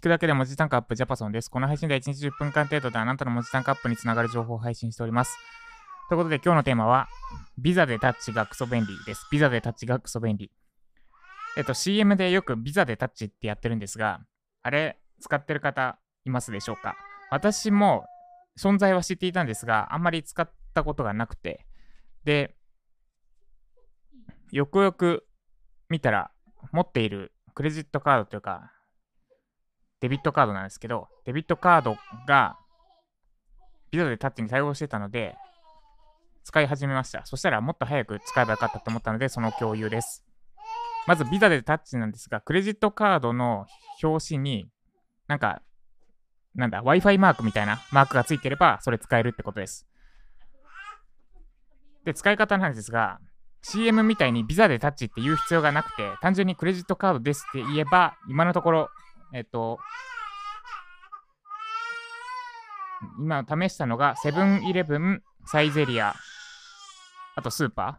聞くだけで文字単価アップジャパソンです。この配信では1日10分間程度であなたの文字単価アップにつながる情報を配信しております。ということで今日のテーマは、ビザでタッチがクソ便利です。ビザでタッチがクソ便利。えっと、CM でよくビザでタッチってやってるんですが、あれ、使ってる方いますでしょうか？私も存在は知っていたんですが、あんまり使ったことがなくて、で、よくよく見たら、持っているクレジットカードというか、デビットカードなんですけど、デビットカードがビザでタッチに対応してたので、使い始めました。そしたらもっと早く使えばよかったと思ったので、その共有です。まずビザでタッチなんですが、クレジットカードの表紙に、なんか、なんだ、Wi-Fi マークみたいなマークがついてれば、それ使えるってことです。で、使い方なんですが、CM みたいにビザでタッチって言う必要がなくて、単純にクレジットカードですって言えば、今のところ、えっと、今試したのが、セブンイレブン、サイゼリア、あとスーパー、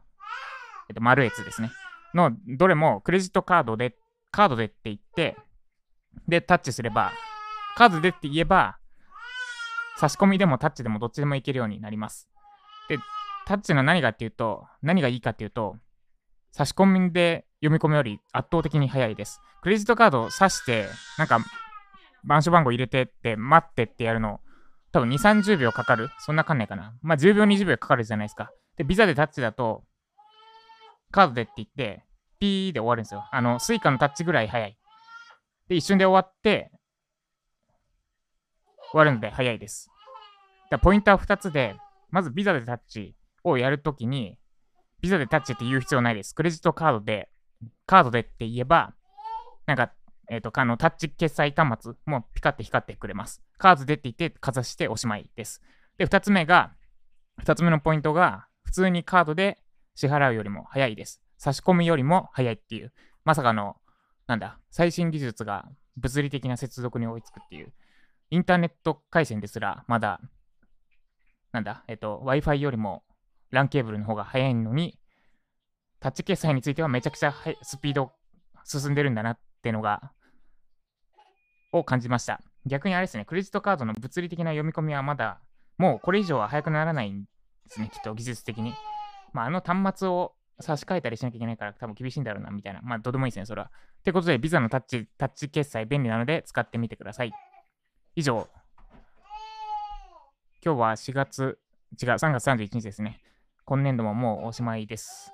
えっと、マルエツですね。の、どれもクレジットカードで、カードでって言って、で、タッチすれば、カードでって言えば、差し込みでもタッチでもどっちでもいけるようになります。で、タッチの何がっていうと、何がいいかっていうと、差し込みで読み込むより圧倒的に早いです。クレジットカードを挿して、なんか、暗証番号入れてって待ってってやるの、多分2、30秒かかる。そんなかかんないかな。まあ10秒、20秒かかるじゃないですか。で、ビザでタッチだと、カードでって言って、ピーで終わるんですよ。あの、 Suica のタッチぐらい早い。で、一瞬で終わって、終わるので早いです。だポイントは2つで、まずビザでタッチをやるときに、ビザでタッチって言う必要ないです。クレジットカードで、カードでって言えば、なんか、えっ、ー、と、あの、タッチ決済端末もピカって光ってくれます。カードでって言ってかざしておしまいです。で、2つ目が、2つ目のポイントが、普通にカードで支払うよりも早いです。差し込みよりも早いっていう、まさかの、なんだ、最新技術が物理的な接続に追いつくっていう、インターネット回線ですら、まだ、なんだ、えっと、Wi-Fi よりも LAN ケーブルの方が早いのに、タッチ決済についてはめちゃくちゃスピード進んでるんだなってのが、を感じました。逆にあれですね、クレジットカードの物理的な読み込みはまだ、もうこれ以上は早くならないんですね、きっと技術的に。まあ、あの端末を差し替えたりしなきゃいけないから多分厳しいんだろうな、みたいな。まあ、どうでもいいですね、それは。ってことで、ビザのタッチ、タッチ決済便利なので使ってみてください。以上。今日は4月、違う、3月31日ですね。今年度ももうおしまいです。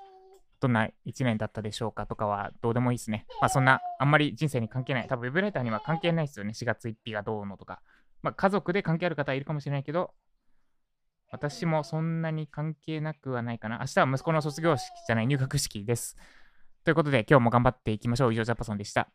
どんな1年だったでしょうかとかはどうでもいいですね。まあそんな、あんまり人生に関係ない。多分ウェブライターには関係ないですよね。4月1日がどうのとか。まあ家族で関係ある方いるかもしれないけど、私もそんなに関係なくはないかな。明日は息子の卒業式じゃない入学式です。ということで今日も頑張っていきましょう。以上、ジャパソンでした。